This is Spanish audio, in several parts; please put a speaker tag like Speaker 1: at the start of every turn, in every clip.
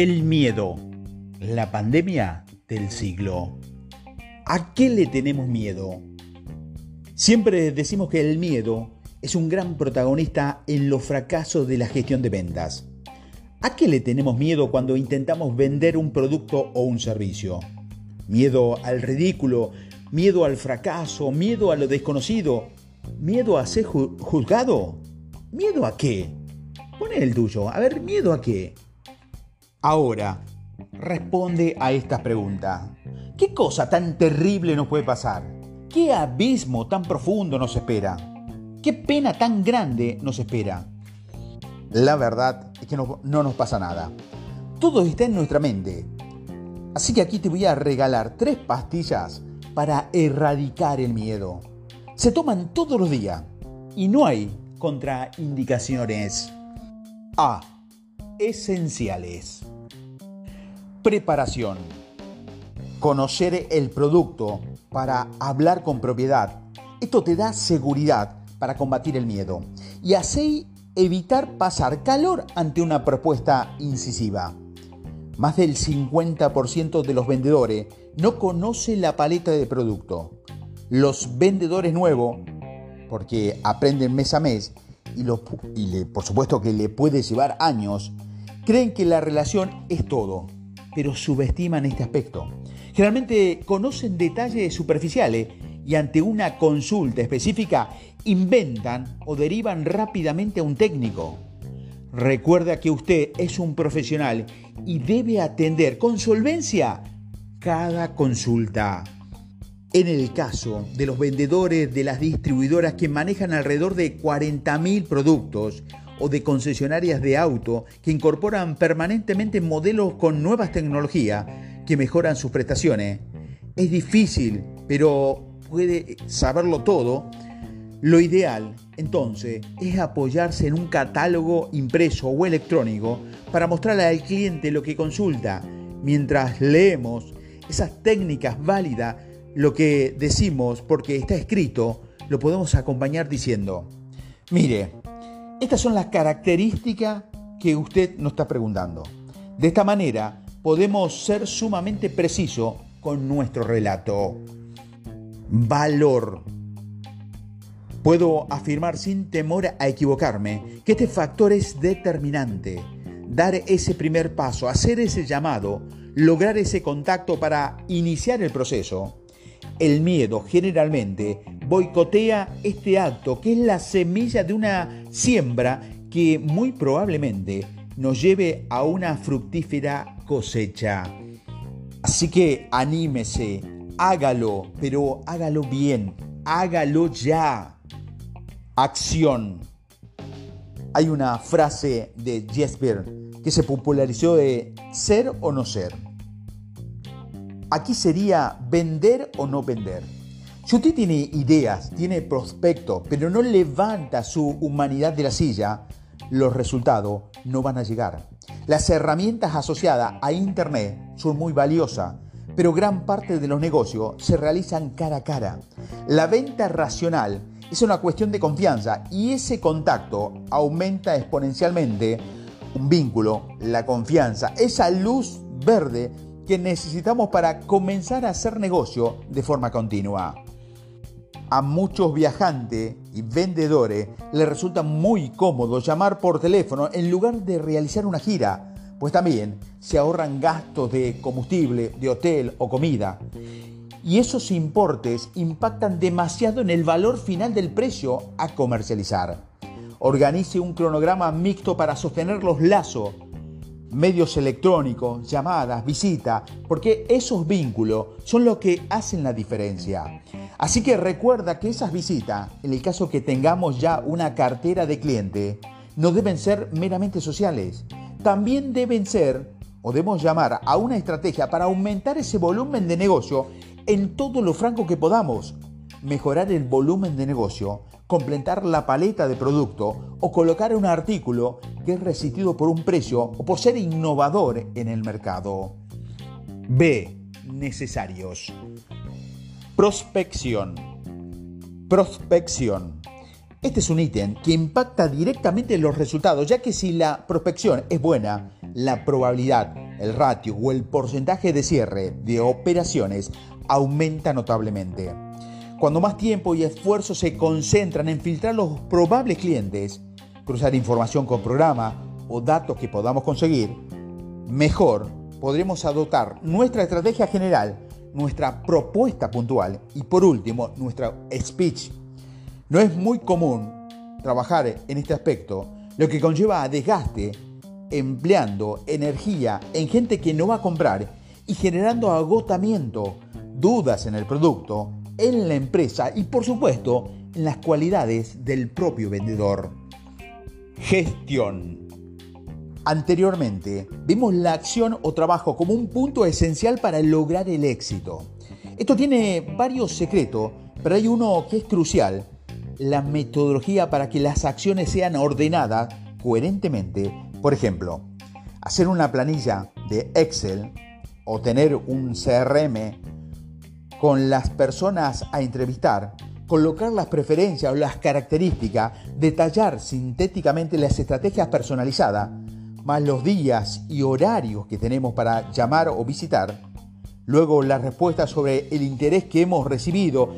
Speaker 1: El miedo, la pandemia del siglo. ¿A qué le tenemos miedo? Siempre decimos que el miedo es un gran protagonista en los fracasos de la gestión de ventas. ¿A qué le tenemos miedo cuando intentamos vender un producto o un servicio? Miedo al ridículo, miedo al fracaso, miedo a lo desconocido, miedo a ser juzgado. ¿Miedo a qué? Pone el tuyo. A ver, ¿miedo a qué? Ahora, responde a esta pregunta. ¿Qué cosa tan terrible nos puede pasar? ¿Qué abismo tan profundo nos espera? ¿Qué pena tan grande nos espera? La verdad es que no, no, nos pasa nada. Todo está en nuestra mente. Así que aquí te voy a regalar tres pastillas para erradicar el miedo. Se toman todos los días y no hay contraindicaciones. A. Esenciales. Preparación. Conocer el producto para hablar con propiedad. Esto te da seguridad para combatir el miedo y así evitar pasar calor ante una propuesta incisiva. Más del 50% de los vendedores no conoce la paleta de producto. Los vendedores nuevos, porque aprenden mes a mes y, y por supuesto que le puede llevar años, creen que la relación es todo pero subestiman este aspecto. Generalmente conocen detalles superficiales y ante una consulta específica inventan o derivan rápidamente a un técnico. Recuerda que usted es un profesional y debe atender con solvencia cada consulta. En el caso de los vendedores de las distribuidoras que manejan alrededor de 40.000 productos o de concesionarias de auto que incorporan permanentemente modelos con nuevas tecnologías que mejoran sus prestaciones. Es difícil, pero puede saberlo todo. Lo ideal, entonces, es apoyarse en un catálogo impreso o electrónico para mostrarle al cliente lo que consulta. Mientras leemos esas técnicas válidas, lo que decimos porque está escrito, lo podemos acompañar diciendo, mire, estas son las características que usted nos está preguntando. De esta manera podemos ser sumamente precisos con nuestro relato. Valor. Puedo afirmar sin temor a equivocarme que este factor es determinante. Dar ese primer paso, hacer ese llamado, lograr ese contacto para iniciar el proceso. El miedo generalmente boicotea este acto, que es la semilla de una siembra que muy probablemente nos lleve a una fructífera cosecha. Así que anímese, hágalo, pero hágalo bien, hágalo ya. Acción. Hay una frase de Jesper que se popularizó de ser o no ser. Aquí sería vender o no vender. Si usted tiene ideas, tiene prospecto, pero no levanta su humanidad de la silla, los resultados no van a llegar. Las herramientas asociadas a Internet son muy valiosas, pero gran parte de los negocios se realizan cara a cara. La venta racional es una cuestión de confianza y ese contacto aumenta exponencialmente un vínculo, la confianza, esa luz verde que necesitamos para comenzar a hacer negocio de forma continua a muchos viajantes y vendedores les resulta muy cómodo llamar por teléfono en lugar de realizar una gira, pues también se ahorran gastos de combustible, de hotel o comida. Y esos importes impactan demasiado en el valor final del precio a comercializar. Organice un cronograma mixto para sostener los lazos medios electrónicos, llamadas, visitas, porque esos vínculos son lo que hacen la diferencia. Así que recuerda que esas visitas, en el caso que tengamos ya una cartera de cliente, no deben ser meramente sociales. También deben ser, o debemos llamar a una estrategia para aumentar ese volumen de negocio en todo lo franco que podamos. Mejorar el volumen de negocio, completar la paleta de producto o colocar un artículo que es resistido por un precio o por ser innovador en el mercado. B. Necesarios. Prospección. Prospección. Este es un ítem que impacta directamente en los resultados, ya que si la prospección es buena, la probabilidad el ratio o el porcentaje de cierre de operaciones aumenta notablemente. Cuando más tiempo y esfuerzo se concentran en filtrar los probables clientes, cruzar información con programa o datos que podamos conseguir, mejor podremos adoptar nuestra estrategia general, nuestra propuesta puntual y por último nuestra speech. No es muy común trabajar en este aspecto, lo que conlleva a desgaste, empleando energía en gente que no va a comprar y generando agotamiento, dudas en el producto, en la empresa y por supuesto en las cualidades del propio vendedor. Gestión. Anteriormente, vimos la acción o trabajo como un punto esencial para lograr el éxito. Esto tiene varios secretos, pero hay uno que es crucial, la metodología para que las acciones sean ordenadas coherentemente. Por ejemplo, hacer una planilla de Excel o tener un CRM con las personas a entrevistar, colocar las preferencias o las características, detallar sintéticamente las estrategias personalizadas, más los días y horarios que tenemos para llamar o visitar, luego la respuesta sobre el interés que hemos recibido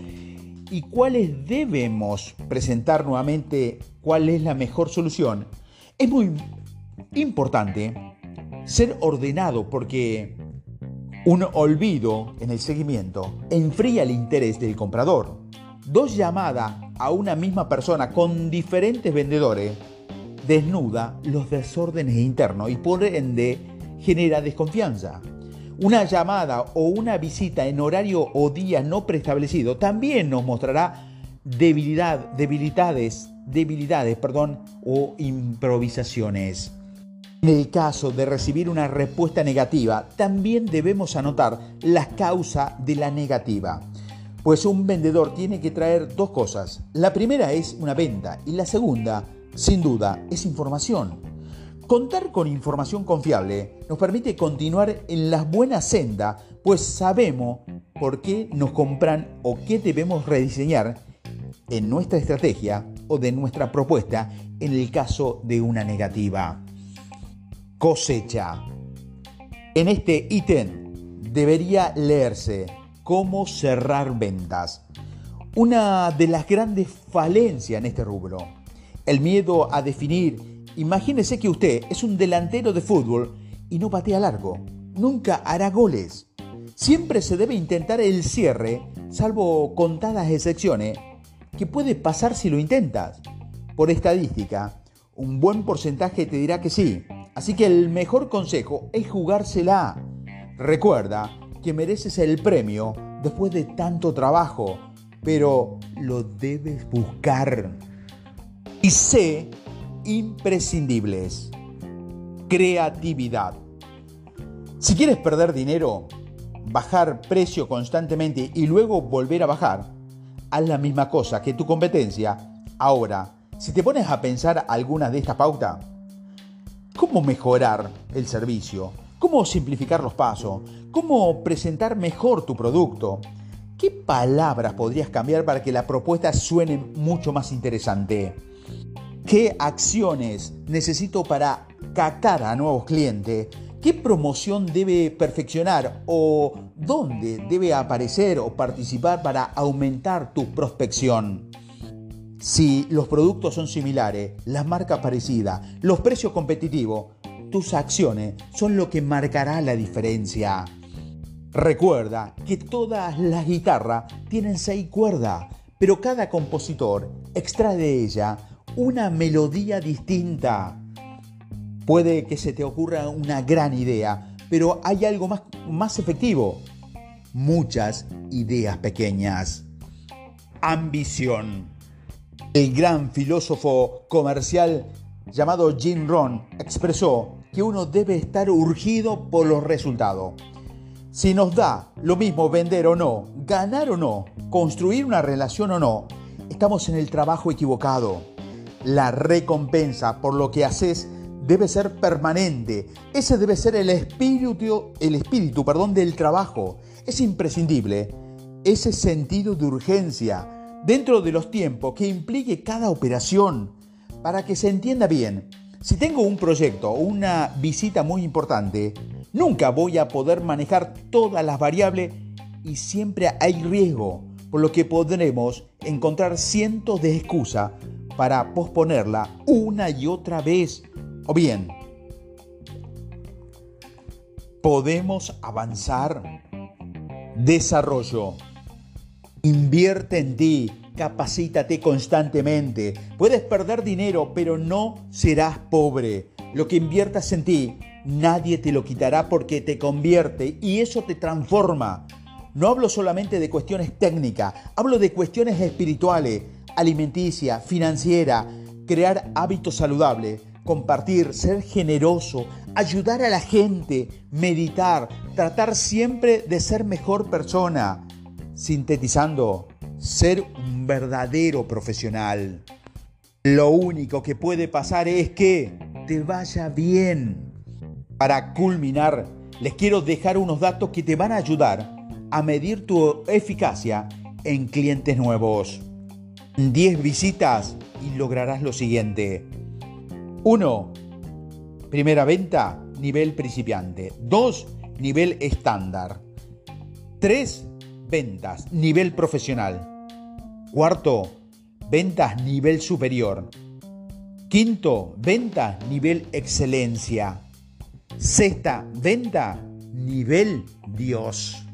Speaker 1: y cuáles debemos presentar nuevamente, cuál es la mejor solución, es muy importante ser ordenado porque un olvido en el seguimiento enfría el interés del comprador. Dos llamadas a una misma persona con diferentes vendedores desnuda los desórdenes internos y por ende genera desconfianza. Una llamada o una visita en horario o día no preestablecido también nos mostrará debilidad, debilidades, debilidades, perdón, o improvisaciones. En el caso de recibir una respuesta negativa, también debemos anotar la causa de la negativa. Pues un vendedor tiene que traer dos cosas. La primera es una venta y la segunda sin duda, es información. Contar con información confiable nos permite continuar en la buena senda, pues sabemos por qué nos compran o qué debemos rediseñar en nuestra estrategia o de nuestra propuesta en el caso de una negativa. Cosecha. En este ítem debería leerse cómo cerrar ventas. Una de las grandes falencias en este rubro el miedo a definir. Imagínese que usted es un delantero de fútbol y no patea largo. Nunca hará goles. Siempre se debe intentar el cierre, salvo contadas excepciones, que puede pasar si lo intentas. Por estadística, un buen porcentaje te dirá que sí. Así que el mejor consejo es jugársela. Recuerda que mereces el premio después de tanto trabajo, pero lo debes buscar y C, imprescindibles. Creatividad. Si quieres perder dinero, bajar precio constantemente y luego volver a bajar, haz la misma cosa que tu competencia. Ahora, si te pones a pensar algunas de estas pautas, ¿cómo mejorar el servicio? ¿Cómo simplificar los pasos? ¿Cómo presentar mejor tu producto? ¿Qué palabras podrías cambiar para que la propuesta suene mucho más interesante? ¿Qué acciones necesito para captar a nuevos clientes? ¿Qué promoción debe perfeccionar o dónde debe aparecer o participar para aumentar tu prospección? Si los productos son similares, las marcas parecidas, los precios competitivos, tus acciones son lo que marcará la diferencia. Recuerda que todas las guitarras tienen seis cuerdas, pero cada compositor extrae de ella una melodía distinta. Puede que se te ocurra una gran idea, pero hay algo más, más efectivo. Muchas ideas pequeñas. Ambición. El gran filósofo comercial llamado Jim Rohn expresó que uno debe estar urgido por los resultados. Si nos da lo mismo vender o no, ganar o no, construir una relación o no, estamos en el trabajo equivocado. La recompensa por lo que haces debe ser permanente. Ese debe ser el espíritu, el espíritu perdón, del trabajo. Es imprescindible ese sentido de urgencia dentro de los tiempos que implique cada operación. Para que se entienda bien, si tengo un proyecto o una visita muy importante, Nunca voy a poder manejar todas las variables y siempre hay riesgo, por lo que podremos encontrar cientos de excusas para posponerla una y otra vez. O bien, podemos avanzar. Desarrollo. Invierte en ti, capacítate constantemente. Puedes perder dinero, pero no serás pobre. Lo que inviertas en ti, nadie te lo quitará porque te convierte y eso te transforma. No hablo solamente de cuestiones técnicas, hablo de cuestiones espirituales, alimenticia, financiera, crear hábitos saludables, compartir, ser generoso, ayudar a la gente, meditar, tratar siempre de ser mejor persona. Sintetizando, ser un verdadero profesional. Lo único que puede pasar es que te vaya bien. Para culminar, les quiero dejar unos datos que te van a ayudar a medir tu eficacia en clientes nuevos. 10 visitas y lograrás lo siguiente. 1. Primera venta, nivel principiante. 2. Nivel estándar. 3. Ventas, nivel profesional. Cuarto, ventas, nivel superior. Quinto, venta, nivel excelencia. Sexta, venta, nivel Dios.